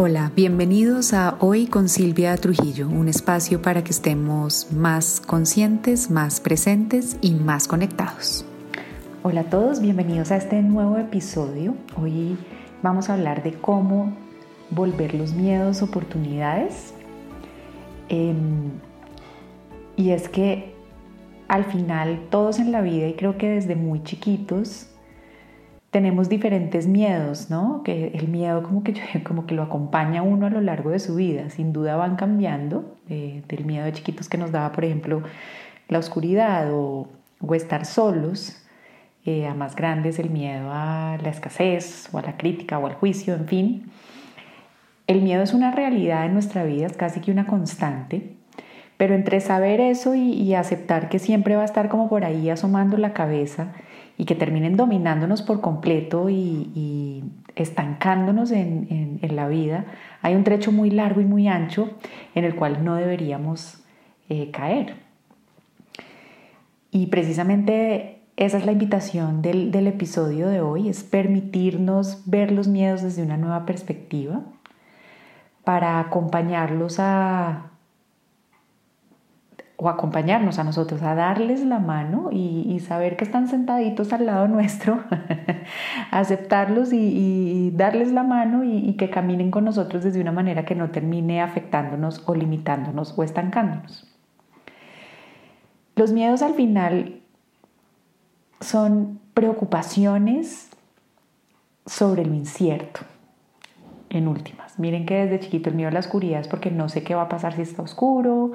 Hola, bienvenidos a Hoy con Silvia Trujillo, un espacio para que estemos más conscientes, más presentes y más conectados. Hola a todos, bienvenidos a este nuevo episodio. Hoy vamos a hablar de cómo volver los miedos oportunidades. Em, y es que al final todos en la vida, y creo que desde muy chiquitos, tenemos diferentes miedos, ¿no? Que el miedo como que, como que lo acompaña a uno a lo largo de su vida. Sin duda van cambiando, eh, del miedo de chiquitos que nos daba, por ejemplo, la oscuridad o, estar solos, eh, a más grandes el miedo a la escasez o a la crítica o al juicio, en fin. El miedo es una realidad en nuestra vida, es casi que una constante, pero entre saber eso y aceptar que siempre va a estar como por ahí asomando la cabeza, y que terminen dominándonos por completo y, estancándonos en, la vida, hay un trecho muy largo y muy ancho en el cual no deberíamos eh, caer. Y precisamente esa es la invitación del, del episodio de hoy, es permitirnos ver los miedos desde una nueva perspectiva para acompañarlos a, o acompañarnos a nosotros, a darles la mano y, saber que están sentaditos al lado nuestro, aceptarlos y, darles la mano y, que caminen con nosotros desde una manera que no termine afectándonos o limitándonos o estancándonos. Los miedos al final son preocupaciones sobre lo incierto, en últimas. Miren que desde chiquito el miedo a la oscuridad es porque no sé qué va a pasar si está oscuro,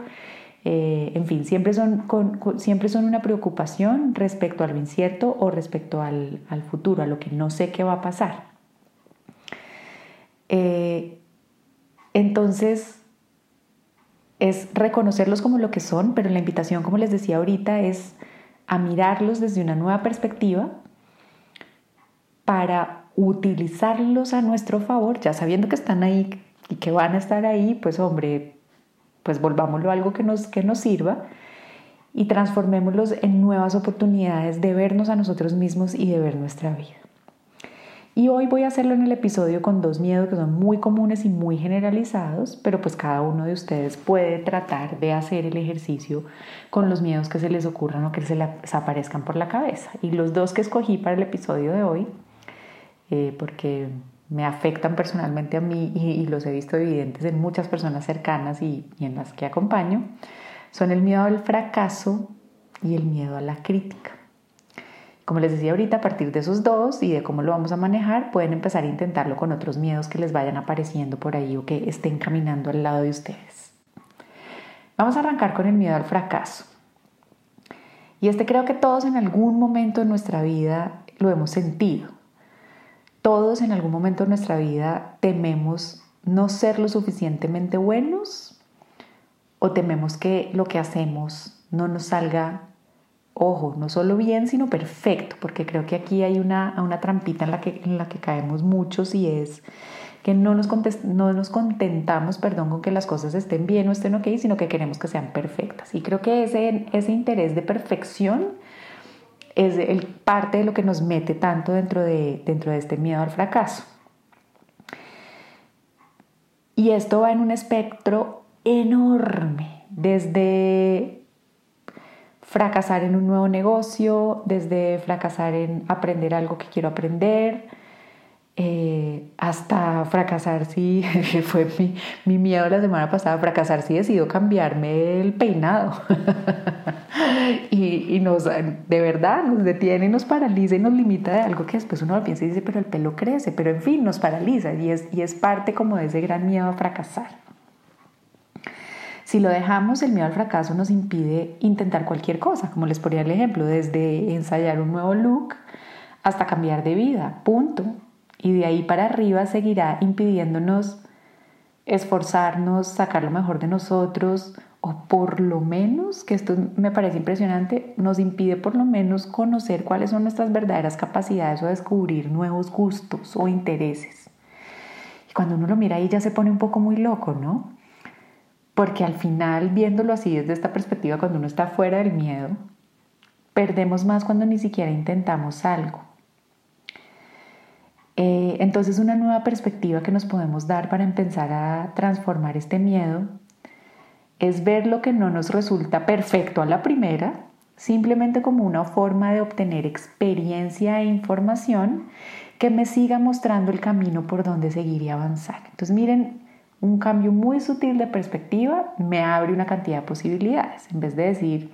eh, en fin, siempre son, siempre son una preocupación respecto a lo incierto o respecto al, futuro, a lo que no sé qué va a pasar. Eh, entonces, es reconocerlos como lo que son, pero la invitación, como les decía ahorita, es a mirarlos desde una nueva perspectiva para utilizarlos a nuestro favor, ya sabiendo que están ahí y que van a estar ahí, pues hombre, pues volvámoslo a algo que nos, que nos sirva y transformémoslos en nuevas oportunidades de vernos a nosotros mismos y de ver nuestra vida. Y hoy voy a hacerlo en el episodio con dos miedos que son muy comunes y muy generalizados, pero pues cada uno de ustedes puede tratar de hacer el ejercicio con los miedos que se les ocurran o que se les aparezcan por la cabeza. Y los dos que escogí para el episodio de hoy, eh, porque me afectan personalmente a mí y, los he visto evidentes en muchas personas cercanas y, en las que acompaño, son el miedo al fracaso y el miedo a la crítica. Como les decía ahorita, a partir de esos dos y de cómo lo vamos a manejar, pueden empezar a intentarlo con otros miedos que les vayan apareciendo por ahí o que estén caminando al lado de ustedes. Vamos a arrancar con el miedo al fracaso. Y este creo que todos en algún momento de nuestra vida lo hemos sentido. Todos en algún momento de nuestra vida tememos no ser lo suficientemente buenos o tememos que lo que hacemos no nos salga, ojo, no solo bien, sino perfecto, porque creo que aquí hay una, una trampita en la, que, en la que caemos muchos y es que no nos, no nos contentamos, perdón, con que las cosas estén bien o estén ok, sino que queremos que sean perfectas. Y creo que ese, ese interés de perfección es el, parte de lo que nos mete tanto dentro de, dentro de este miedo al fracaso. Y esto va en un espectro enorme, desde fracasar en un nuevo negocio, desde fracasar en aprender algo que quiero aprender, eh, hasta fracasar si fue mi, mi, miedo la semana pasada, fracasar si decido cambiarme el peinado. y, nos, de verdad, nos detiene nos paraliza y nos limita de algo que después uno lo piensa y dice, pero el pelo crece, pero en fin, nos paraliza y es, y es parte como de ese gran miedo a fracasar. Si lo dejamos, el miedo al fracaso nos impide intentar cualquier cosa, como les ponía el ejemplo, desde ensayar un nuevo look hasta cambiar de vida, punto y de ahí para arriba seguirá impidiéndonos esforzarnos, sacar lo mejor de nosotros o por lo menos, que esto me parece impresionante, nos impide por lo menos conocer cuáles son nuestras verdaderas capacidades o descubrir nuevos gustos o intereses. Y cuando uno lo mira ahí ya se pone un poco muy loco, ¿no? Porque al final, viéndolo así desde esta perspectiva, cuando uno está fuera del miedo, perdemos más cuando ni siquiera intentamos algo. Eh, entonces una nueva perspectiva que nos podemos dar para empezar a transformar este miedo es ver lo que no nos resulta perfecto a la primera, simplemente como una forma de obtener experiencia e información que me siga mostrando el camino por donde seguir y avanzar. Entonces miren, un cambio muy sutil de perspectiva me abre una cantidad de posibilidades. En vez de decir,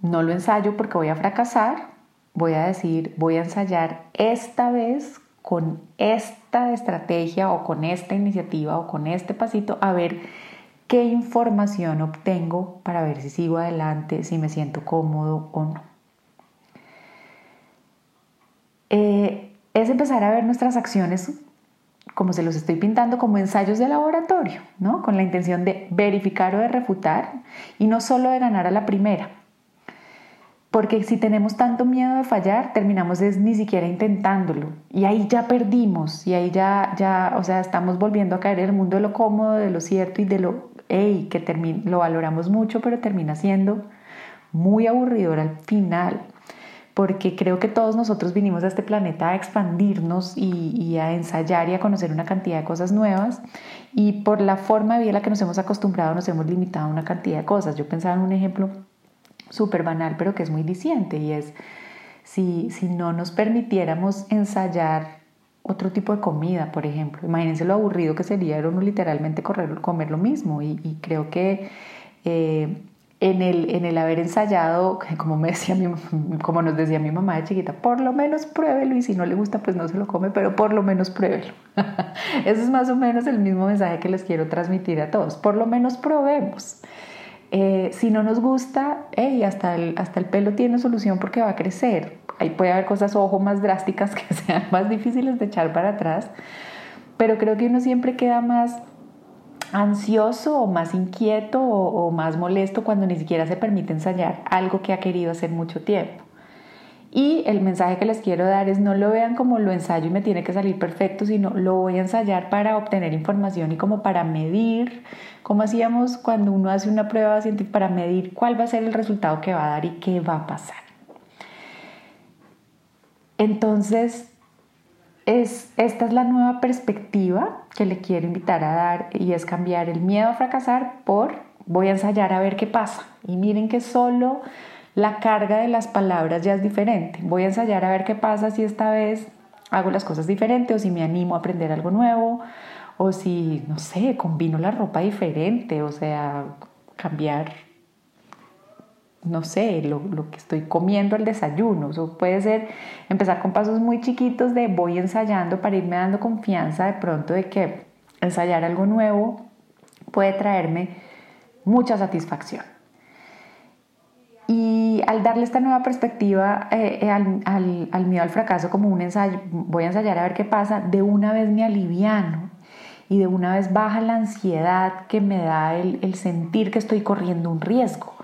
no lo ensayo porque voy a fracasar, voy a decir, voy a ensayar esta vez con esta estrategia o con esta iniciativa o con este pasito a ver qué información obtengo para ver si sigo adelante, si me siento cómodo o no. Eh, es empezar a ver nuestras acciones como se los estoy pintando como ensayos de laboratorio, ¿no? Con la intención de verificar o de refutar y no solo de ganar a la primera. Porque si tenemos tanto miedo de fallar, terminamos ni siquiera intentándolo. Y ahí ya perdimos, y ahí ya, ya, o sea, estamos volviendo a caer en el mundo de lo cómodo, de lo cierto y de lo, hey, que lo valoramos mucho, pero termina siendo muy aburridor al final porque creo que todos nosotros vinimos a este planeta a expandirnos y, a ensayar y a conocer una cantidad de cosas nuevas y por la forma de vida a la que nos hemos acostumbrado nos hemos limitado a una cantidad de cosas. Yo pensaba en un ejemplo súper banal pero que es muy diciente y es si, si no nos permitiéramos ensayar otro tipo de comida, por ejemplo. Imagínense lo aburrido que sería uno literalmente correr, comer lo mismo y, creo que... Eh, en el, en el haber ensayado, como, me decía mi, como nos decía mi mamá de chiquita, por lo menos pruébelo y si no le gusta pues no se lo come, pero por lo menos pruébelo. Ese es más o menos el mismo mensaje que les quiero transmitir a todos, por lo menos probemos. Eh, si no nos gusta, hasta, el, hasta el pelo tiene solución porque va a crecer. Ahí puede haber cosas, ojo, más drásticas que sean más difíciles de echar para atrás, pero creo que uno siempre queda más ansioso o más inquieto o, más molesto cuando ni siquiera se permite ensayar algo que ha querido hacer mucho tiempo. Y el mensaje que les quiero dar es no lo vean como lo ensayo y me tiene que salir perfecto, sino lo voy a ensayar para obtener información y como para medir, como hacíamos cuando uno hace una prueba científica, para medir cuál va a ser el resultado que va a dar y qué va a pasar. Entonces, es, esta es la nueva perspectiva que le quiero invitar a dar y es cambiar el miedo a fracasar por voy a ensayar a ver qué pasa. Y miren que solo la carga de las palabras ya es diferente. Voy a ensayar a ver qué pasa si esta vez hago las cosas diferentes o si me animo a aprender algo nuevo o si, no sé, combino la ropa diferente, o sea, cambiar no sé, lo, que estoy comiendo al desayuno. Eso puede ser empezar con pasos muy chiquitos de voy ensayando para irme dando confianza de pronto de que ensayar algo nuevo puede traerme mucha satisfacción. Y al darle esta nueva perspectiva eh, eh, al, miedo al fracaso como un ensayo, voy a ensayar a ver qué pasa, de una vez me aliviano y de una vez baja la ansiedad que me da el sentir que estoy corriendo un riesgo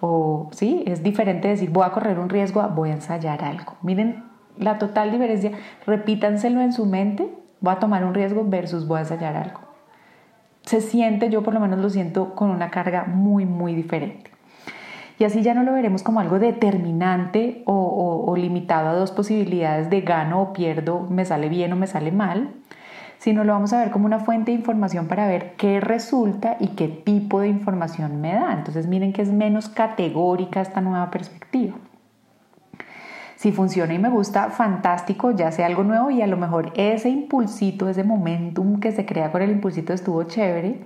o sí, es diferente decir voy a correr un riesgo a voy a ensayar algo. Miren la total diferencia, repítanselo en su mente, voy a tomar un riesgo versus voy a ensayar algo. Se siente, yo por lo menos lo siento con una carga muy, muy diferente. Y así ya no lo veremos como algo determinante o, limitado a dos posibilidades de gano o pierdo, me sale bien o me sale mal, sino lo vamos a ver como una fuente de información para ver qué resulta y qué tipo de información me da. Entonces miren que es menos categórica esta nueva perspectiva. Si funciona y me gusta, fantástico, ya sea algo nuevo y a lo mejor ese impulsito, ese momentum que se crea con el impulsito estuvo chévere,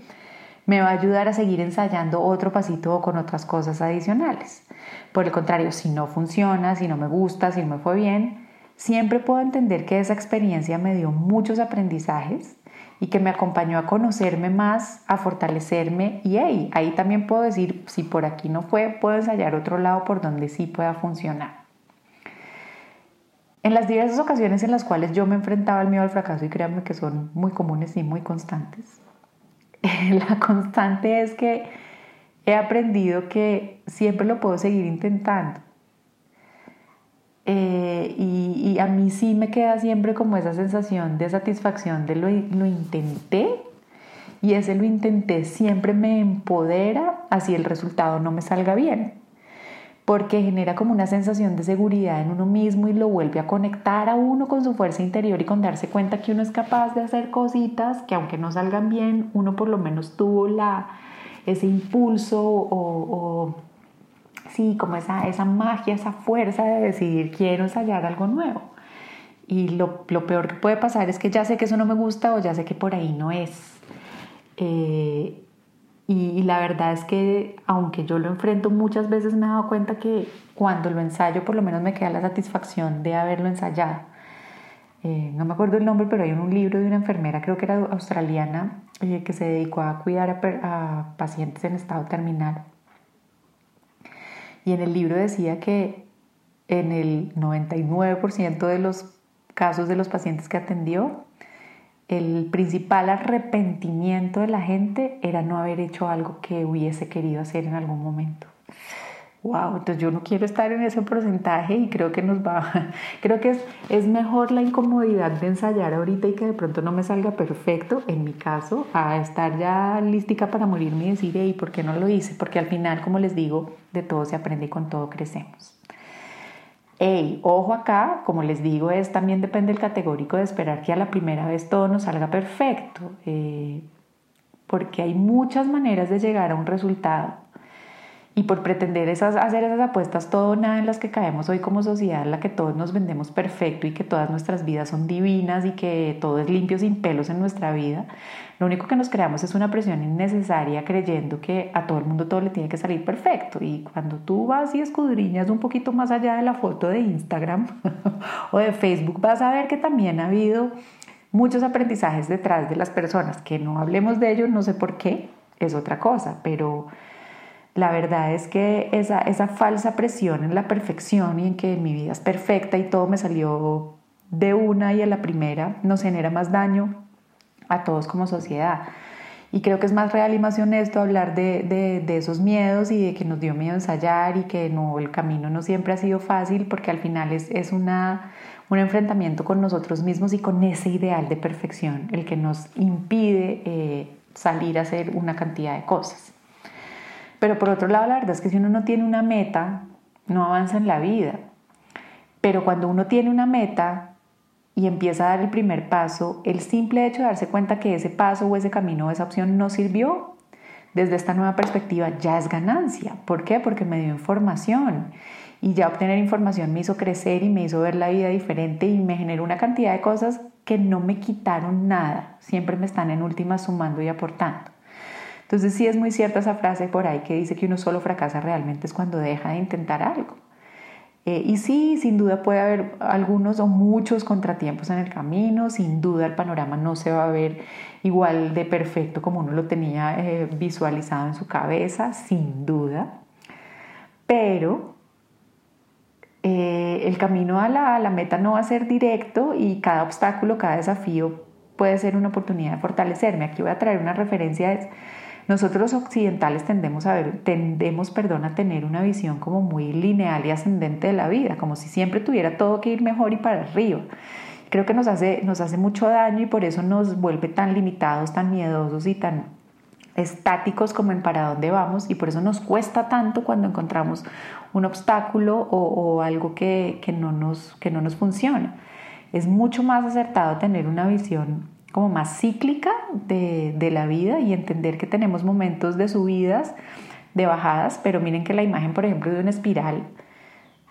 me va a ayudar a seguir ensayando otro pasito o con otras cosas adicionales. Por el contrario, si no funciona, si no me gusta, si no me fue bien, Siempre puedo entender que esa experiencia me dio muchos aprendizajes y que me acompañó a conocerme más, a fortalecerme y ahí, ahí también puedo decir, si por aquí no fue, puedo ensayar otro lado por donde sí pueda funcionar. En las diversas ocasiones en las cuales yo me enfrentaba al miedo al fracaso, y créanme que son muy comunes y muy constantes, la constante es que he aprendido que siempre lo puedo seguir intentando eh, y, a mí sí me queda siempre como esa sensación de satisfacción de lo, lo intenté y ese lo intenté siempre me empodera así el resultado no me salga bien. Porque genera como una sensación de seguridad en uno mismo y lo vuelve a conectar a uno con su fuerza interior y con darse cuenta que uno es capaz de hacer cositas que aunque no salgan bien, uno por lo menos tuvo la, ese impulso o, sí, como esa, esa magia, esa fuerza de decidir quiero ensayar algo nuevo. Y lo, lo, peor que puede pasar es que ya sé que eso no me gusta o ya sé que por ahí no es. Eh, y, la verdad es que aunque yo lo enfrento muchas veces me he dado cuenta que cuando lo ensayo por lo menos me queda la satisfacción de haberlo ensayado. Eh, no me acuerdo el nombre, pero hay un libro de una enfermera, creo que era australiana, eh, que se dedicó a cuidar a, a pacientes en estado terminal. Y en el libro decía que en el 99% de los casos de los pacientes que atendió, el principal arrepentimiento de la gente era no haber hecho algo que hubiese querido hacer en algún momento. Wow, entonces yo no quiero estar en ese porcentaje y creo que nos va, creo que es, es mejor la incomodidad de ensayar ahorita y que de pronto no me salga perfecto, en mi caso, a estar ya lística para morirme y decir, ¿y ¿por qué no lo hice? Porque al final, como les digo, de todo se aprende y con todo crecemos. Hey, ojo acá, como les digo, es también depende del categórico de esperar que a la primera vez todo nos salga perfecto, eh, porque hay muchas maneras de llegar a un resultado. Y por pretender esas, hacer esas apuestas todo nada en las que caemos hoy como sociedad, en la que todos nos vendemos perfecto y que todas nuestras vidas son divinas y que todo es limpio sin pelos en nuestra vida, lo único que nos creamos es una presión innecesaria creyendo que a todo el mundo todo le tiene que salir perfecto. Y cuando tú vas y escudriñas un poquito más allá de la foto de Instagram o de Facebook, vas a ver que también ha habido muchos aprendizajes detrás de las personas. Que no hablemos de ello, no sé por qué, es otra cosa, pero la verdad es que esa, falsa presión en la perfección y en que mi vida es perfecta y todo me salió de una y a la primera nos genera más daño a todos como sociedad. Y creo que es más real y más honesto hablar de, de, esos miedos y de que nos dio miedo ensayar y que no, el camino no siempre ha sido fácil porque al final es, es una, un enfrentamiento con nosotros mismos y con ese ideal de perfección el que nos impide eh, salir a hacer una cantidad de cosas. Pero por otro lado, la verdad es que si uno no tiene una meta, no avanza en la vida. Pero cuando uno tiene una meta y empieza a dar el primer paso, el simple hecho de darse cuenta que ese paso o ese camino o esa opción no sirvió, desde esta nueva perspectiva ya es ganancia. ¿Por qué? Porque me dio información. Y ya obtener información me hizo crecer y me hizo ver la vida diferente y me generó una cantidad de cosas que no me quitaron nada. Siempre me están en última sumando y aportando. Entonces sí es muy cierta esa frase por ahí que dice que uno solo fracasa realmente es cuando deja de intentar algo. Eh, y sí, sin duda puede haber algunos o muchos contratiempos en el camino, sin duda el panorama no se va a ver igual de perfecto como uno lo tenía eh, visualizado en su cabeza, sin duda, pero eh, el camino a la, meta no va a ser directo y cada obstáculo, cada desafío puede ser una oportunidad de fortalecerme. Aquí voy a traer una referencia nosotros occidentales tendemos a, ver, tendemos, perdón, a tener una visión como muy lineal y ascendente de la vida, como si siempre tuviera todo que ir mejor y para arriba. Creo que nos hace, mucho daño y por eso nos vuelve tan limitados, tan miedosos y tan estáticos como en para dónde vamos y por eso nos cuesta tanto cuando encontramos un obstáculo o, algo que, no nos, que no nos funciona. Es mucho más acertado tener una visión como más cíclica de, de, la vida y entender que tenemos momentos de subidas, de bajadas, pero miren que la imagen, por ejemplo, de una espiral,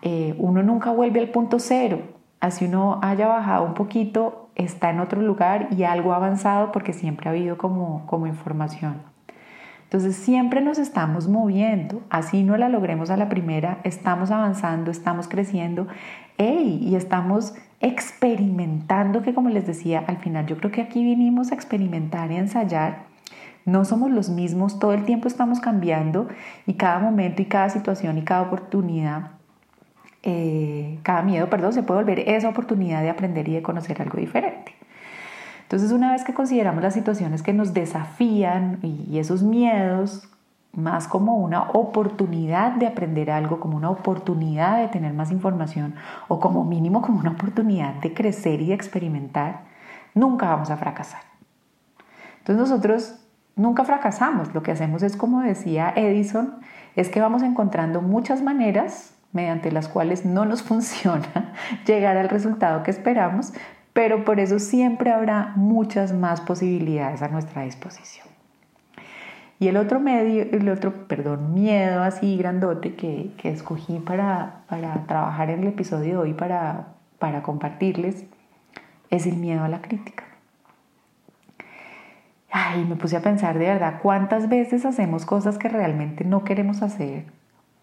eh, uno nunca vuelve al punto cero. Así uno haya bajado un poquito, está en otro lugar y algo ha avanzado porque siempre ha habido como, como información. Entonces siempre nos estamos moviendo, así no la logremos a la primera, estamos avanzando, estamos creciendo, Y estamos experimentando, que como les decía, al final yo creo que aquí vinimos a experimentar y ensayar. No somos los mismos, todo el tiempo estamos cambiando y cada momento y cada situación y cada oportunidad, eh, cada miedo, perdón, se puede volver esa oportunidad de aprender y de conocer algo diferente. Entonces, una vez que consideramos las situaciones que nos desafían y esos miedos más como una oportunidad de aprender algo, como una oportunidad de tener más información o como mínimo como una oportunidad de crecer y de experimentar, nunca vamos a fracasar. Entonces nosotros nunca fracasamos. Lo que hacemos es, como decía Edison, es que vamos encontrando muchas maneras mediante las cuales no nos funciona llegar al resultado que esperamos, pero por eso siempre habrá muchas más posibilidades a nuestra disposición. Y el otro medio, el otro, perdón, miedo así grandote que, que escogí para, para, trabajar en el episodio de hoy, para, para compartirles, es el miedo a la crítica. Ay, me puse a pensar de verdad cuántas veces hacemos cosas que realmente no queremos hacer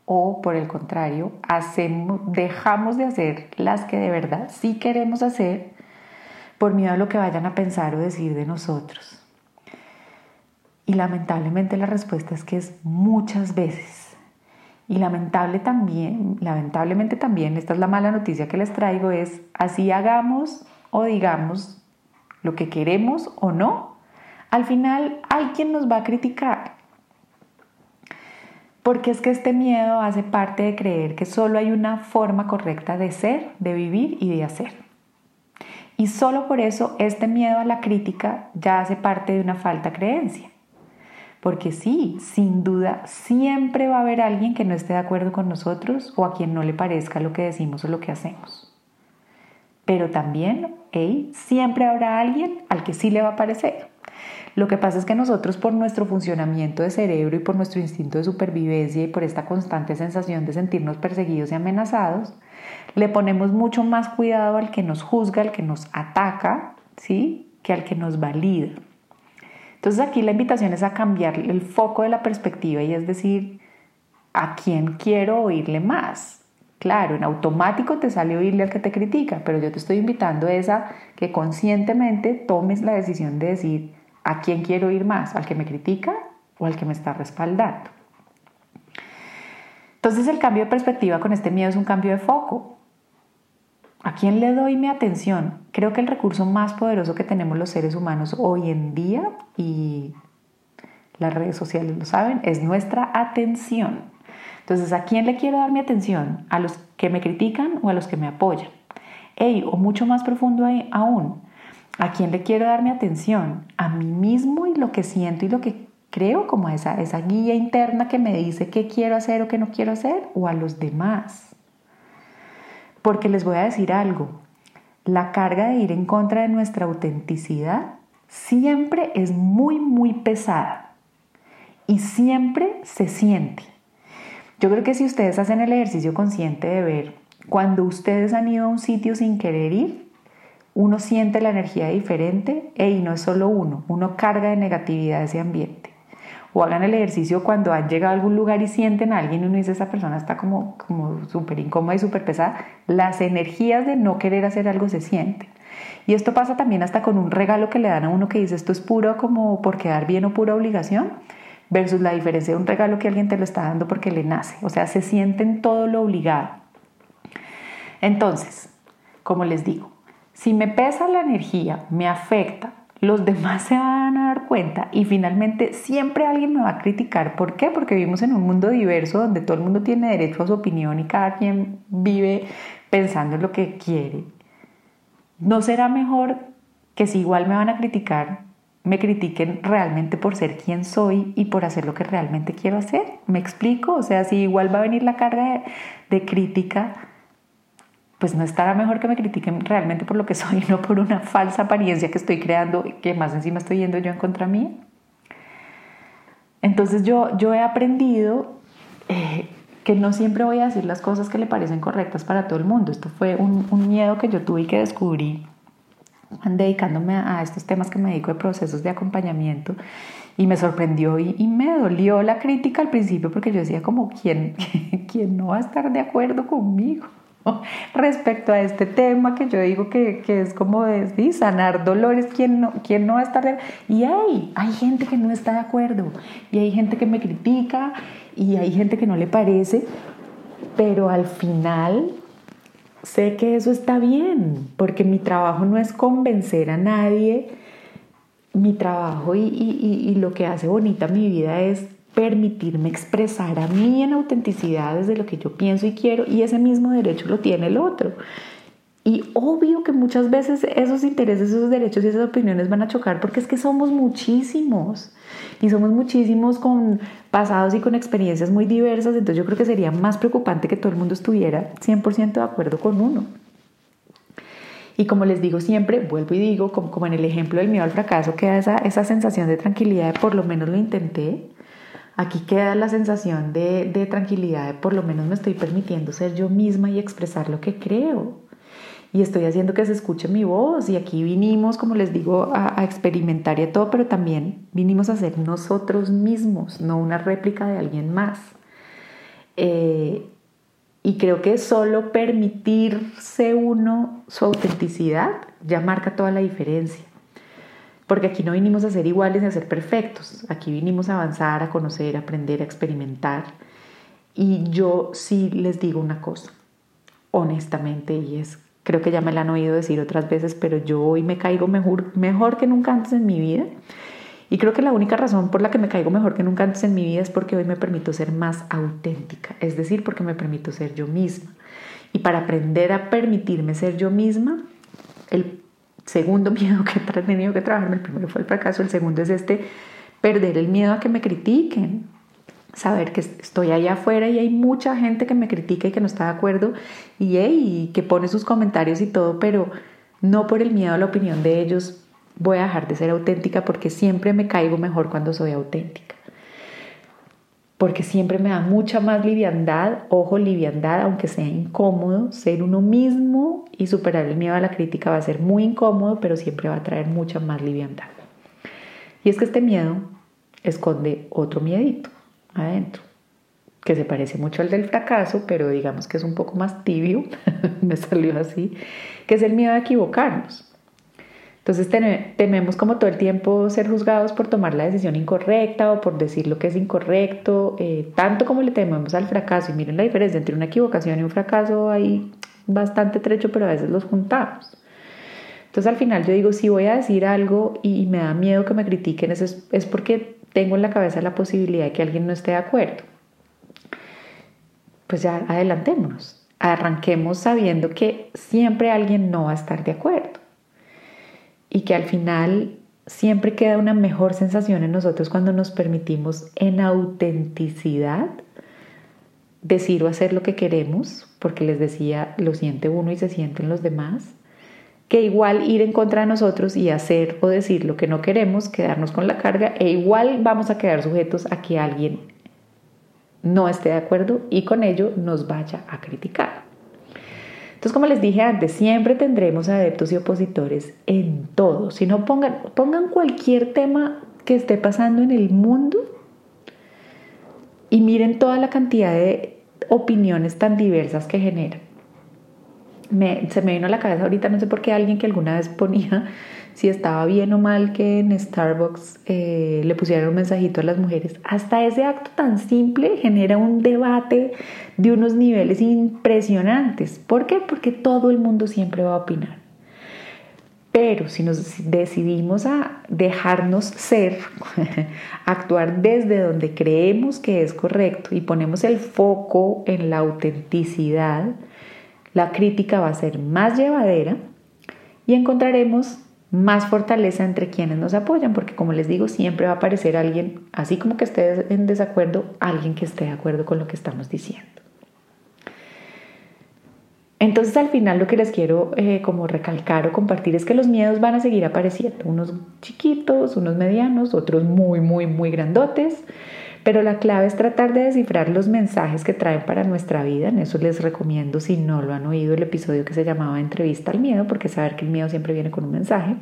o por el contrario, hacemos, dejamos de hacer las que de verdad sí queremos hacer por miedo a lo que vayan a pensar o decir de nosotros. Y lamentablemente la respuesta es que es muchas veces. Y lamentable también, lamentablemente también, esta es la mala noticia que les traigo, es así hagamos o digamos lo que queremos o no, al final hay quien nos va a criticar porque es que este miedo hace parte de creer que solo hay una forma correcta de ser, de vivir y de hacer. Y solo por eso este miedo a la crítica ya hace parte de una falta creencia. Porque sí, sin duda, siempre va a haber alguien que no esté de acuerdo con nosotros o a quien no le parezca lo que decimos o lo que hacemos. Pero también, hey, siempre habrá alguien al que sí le va a parecer. Lo que pasa es que nosotros por nuestro funcionamiento de cerebro y por nuestro instinto de supervivencia y por esta constante sensación de sentirnos perseguidos y amenazados, le ponemos mucho más cuidado al que nos juzga, al que nos ataca, ¿sí? que al que nos valida. Entonces aquí la invitación es a cambiar el foco de la perspectiva y es decir, ¿a quién quiero oírle más? Claro, en automático te sale oírle al que te critica, pero yo te estoy invitando a que conscientemente tomes la decisión de decir, ¿A quién quiero ir más? ¿Al que me critica o al que me está respaldando? Entonces el cambio de perspectiva con este miedo es un cambio de foco. ¿A quién le doy mi atención? Creo que el recurso más poderoso que tenemos los seres humanos hoy en día, y las redes sociales lo saben, es nuestra atención. Entonces, ¿a quién le quiero dar mi atención? ¿A los que me critican o a los que me apoyan? Ey, o mucho más profundo aún, ¿A quién le quiero dar mi atención? ¿A mí mismo y lo que siento y lo que creo como esa, esa guía interna que me dice qué quiero hacer o qué no quiero hacer? ¿O a los demás? Porque les voy a decir algo, la carga de ir en contra de nuestra autenticidad siempre es muy, muy pesada y siempre se siente. Yo creo que si ustedes hacen el ejercicio consciente de ver cuando ustedes han ido a un sitio sin querer ir, uno siente la energía diferente y no es solo uno, uno carga de negatividad ese ambiente. O hagan el ejercicio cuando han llegado a algún lugar y sienten a alguien y uno dice, esa persona está como, como súper incómoda y súper pesada. Las energías de no querer hacer algo se sienten. Y esto pasa también hasta con un regalo que le dan a uno que dice, esto es puro como por quedar bien o pura obligación, versus la diferencia de un regalo que alguien te lo está dando porque le nace. O sea, se sienten todo lo obligado. Entonces, como les digo, si me pesa la energía, me afecta, los demás se van a dar cuenta y finalmente siempre alguien me va a criticar. ¿Por qué? Porque vivimos en un mundo diverso donde todo el mundo tiene derecho a su opinión y cada quien vive pensando en lo que quiere. ¿No será mejor que si igual me van a criticar, me critiquen realmente por ser quien soy y por hacer lo que realmente quiero hacer? ¿Me explico? O sea, si igual va a venir la carga de, de crítica, pues no estará mejor que me critiquen realmente por lo que soy, no por una falsa apariencia que estoy creando, que más encima estoy yendo yo en contra mía. Entonces yo, yo he aprendido eh, que no siempre voy a decir las cosas que le parecen correctas para todo el mundo. Esto fue un, un miedo que yo tuve y que descubrí dedicándome a, estos temas que me dedico de procesos de acompañamiento y me sorprendió y, y, me dolió la crítica al principio porque yo decía como, ¿quién, ¿quién no va a estar de acuerdo conmigo? respecto a este tema que yo digo que, es como de sanar dolores, ¿quién no, quién no va a estar de Y hay, hay gente que no está de acuerdo, y hay gente que me critica, y hay gente que no le parece, pero al final sé que eso está bien, porque mi trabajo no es convencer a nadie, mi trabajo y, y lo que hace bonita mi vida es permitirme expresar a mí en autenticidad desde lo que yo pienso y quiero y ese mismo derecho lo tiene el otro. Y obvio que muchas veces esos intereses, esos derechos y esas opiniones van a chocar porque es que somos muchísimos. y somos muchísimos con pasados y con experiencias muy diversas, entonces yo creo que sería más preocupante que todo el mundo estuviera 100% de acuerdo con uno. Y como les digo siempre, vuelvo y digo, como, en el ejemplo del miedo al fracaso, queda esa, esa sensación de tranquilidad de por lo menos lo intenté. Aquí queda la sensación de, de tranquilidad de por lo menos me estoy permitiendo ser yo misma y expresar lo que creo y estoy haciendo que se escuche mi voz y aquí vinimos, como les digo, a, experimentar y a todo, pero también vinimos a ser nosotros mismos, no una réplica de alguien más. Eh, y creo que solo permitirse uno su autenticidad ya marca toda la diferencia. Porque aquí no vinimos a ser iguales ni a ser perfectos. Aquí vinimos a avanzar, a conocer, a aprender, a experimentar. Y yo sí les digo una cosa, honestamente, y es, creo que ya me la han oído decir otras veces, pero yo hoy me caigo mejor, mejor que nunca antes en mi vida. Y creo que la única razón por la que me caigo mejor que nunca antes en mi vida es porque hoy me permito ser más auténtica, es decir, porque me permito ser yo misma. Y para aprender a permitirme ser yo misma, el segundo miedo que he tenido que trabajar, el primero fue el fracaso, el segundo es este, perder el miedo a que me critiquen, saber que estoy allá afuera y hay mucha gente que me critica y que no está de acuerdo y, y que pone sus comentarios y todo, pero no por el miedo a la opinión de ellos voy a dejar de ser auténtica porque siempre me caigo mejor cuando soy auténtica. Porque siempre me da mucha más liviandad, ojo, liviandad, aunque sea incómodo, ser uno mismo y superar el miedo a la crítica va a ser muy incómodo, pero siempre va a traer mucha más liviandad. Y es que este miedo esconde otro miedito adentro, que se parece mucho al del fracaso, pero digamos que es un poco más tibio, me salió así, que es el miedo a equivocarnos. Entonces tememos como todo el tiempo ser juzgados por tomar la decisión incorrecta o por decir lo que es incorrecto, eh, tanto como le tememos al fracaso. Y miren la diferencia entre una equivocación y un fracaso, hay bastante trecho, pero a veces los juntamos. Entonces al final yo digo, si voy a decir algo y me da miedo que me critiquen, es, es porque tengo en la cabeza la posibilidad de que alguien no esté de acuerdo. Pues ya adelantémonos, arranquemos sabiendo que siempre alguien no va a estar de acuerdo y que al final siempre queda una mejor sensación en nosotros cuando nos permitimos en autenticidad decir o hacer lo que queremos, porque les decía, lo siente uno y se sienten los demás, que igual ir en contra de nosotros y hacer o decir lo que no queremos, quedarnos con la carga, e igual vamos a quedar sujetos a que alguien no esté de acuerdo y con ello nos vaya a criticar. Entonces, como les dije antes, siempre tendremos adeptos y opositores en todo. Si no pongan, pongan cualquier tema que esté pasando en el mundo y miren toda la cantidad de opiniones tan diversas que generan. se me vino a la cabeza ahorita, no sé por qué alguien que alguna vez ponía si estaba bien o mal que en Starbucks eh, le pusieran un mensajito a las mujeres. Hasta ese acto tan simple genera un debate de unos niveles impresionantes. ¿Por qué? Porque todo el mundo siempre va a opinar. Pero si nos decidimos a dejarnos ser, actuar desde donde creemos que es correcto y ponemos el foco en la autenticidad, la crítica va a ser más llevadera y encontraremos más fortaleza entre quienes nos apoyan, porque como les digo, siempre va a aparecer alguien, así como que esté en desacuerdo, alguien que esté de acuerdo con lo que estamos diciendo. Entonces al final lo que les quiero eh, como recalcar o compartir es que los miedos van a seguir apareciendo, unos chiquitos, unos medianos, otros muy, muy, muy grandotes, pero la clave es tratar de descifrar los mensajes que traen para nuestra vida. En eso les recomiendo, si no lo han oído, el episodio que se llamaba Entrevista al Miedo, porque saber que el miedo siempre viene con un mensaje.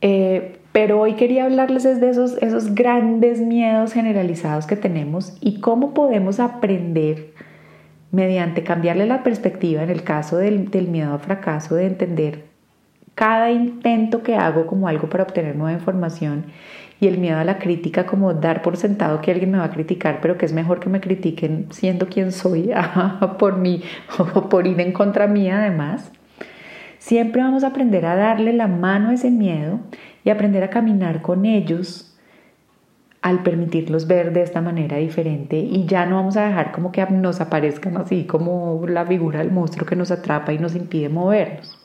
Eh, pero hoy quería hablarles de esos, esos grandes miedos generalizados que tenemos y cómo podemos aprender mediante cambiarle la perspectiva en el caso del, del miedo al fracaso, de entender cada intento que hago como algo para obtener nueva información y el miedo a la crítica como dar por sentado que alguien me va a criticar, pero que es mejor que me critiquen siendo quien soy por mí o por ir en contra mía además. Siempre vamos a aprender a darle la mano a ese miedo y aprender a caminar con ellos al permitirlos ver de esta manera diferente y ya no vamos a dejar como que nos aparezcan así como la figura del monstruo que nos atrapa y nos impide movernos.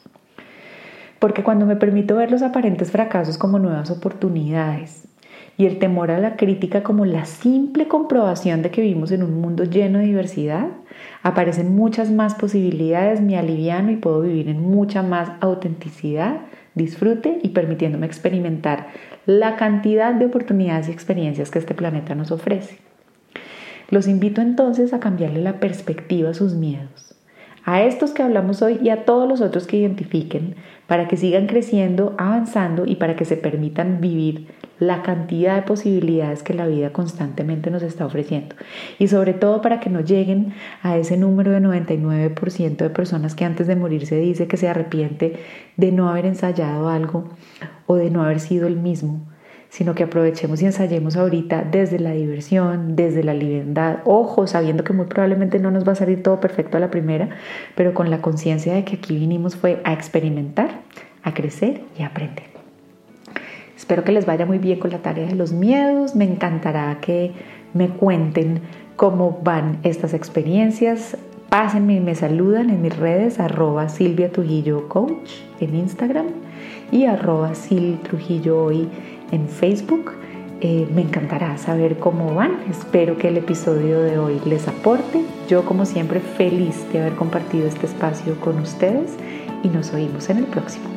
Porque cuando me permito ver los aparentes fracasos como nuevas oportunidades y el temor a la crítica como la simple comprobación de que vivimos en un mundo lleno de diversidad, aparecen muchas más posibilidades, me aliviano y puedo vivir en mucha más autenticidad, disfrute y permitiéndome experimentar la cantidad de oportunidades y experiencias que este planeta nos ofrece. Los invito entonces a cambiarle la perspectiva a sus miedos, a estos que hablamos hoy y a todos los otros que identifiquen, para que sigan creciendo, avanzando y para que se permitan vivir la cantidad de posibilidades que la vida constantemente nos está ofreciendo. Y sobre todo para que no lleguen a ese número de 99% de personas que antes de morir se dice que se arrepiente de no haber ensayado algo o de no haber sido el mismo sino que aprovechemos y ensayemos ahorita desde la diversión, desde la libertad, ojo, sabiendo que muy probablemente no nos va a salir todo perfecto a la primera, pero con la conciencia de que aquí vinimos fue a experimentar, a crecer y a aprender. Espero que les vaya muy bien con la tarea de los miedos. Me encantará que me cuenten cómo van estas experiencias. Pásenme y me saludan en mis redes arroba Silvia Trujillo Coach en Instagram y arroba Sil Trujillo hoy en Facebook. Eh, me encantará saber cómo van. Espero que el episodio de hoy les aporte. Yo como siempre feliz de haber compartido este espacio con ustedes y nos oímos en el próximo.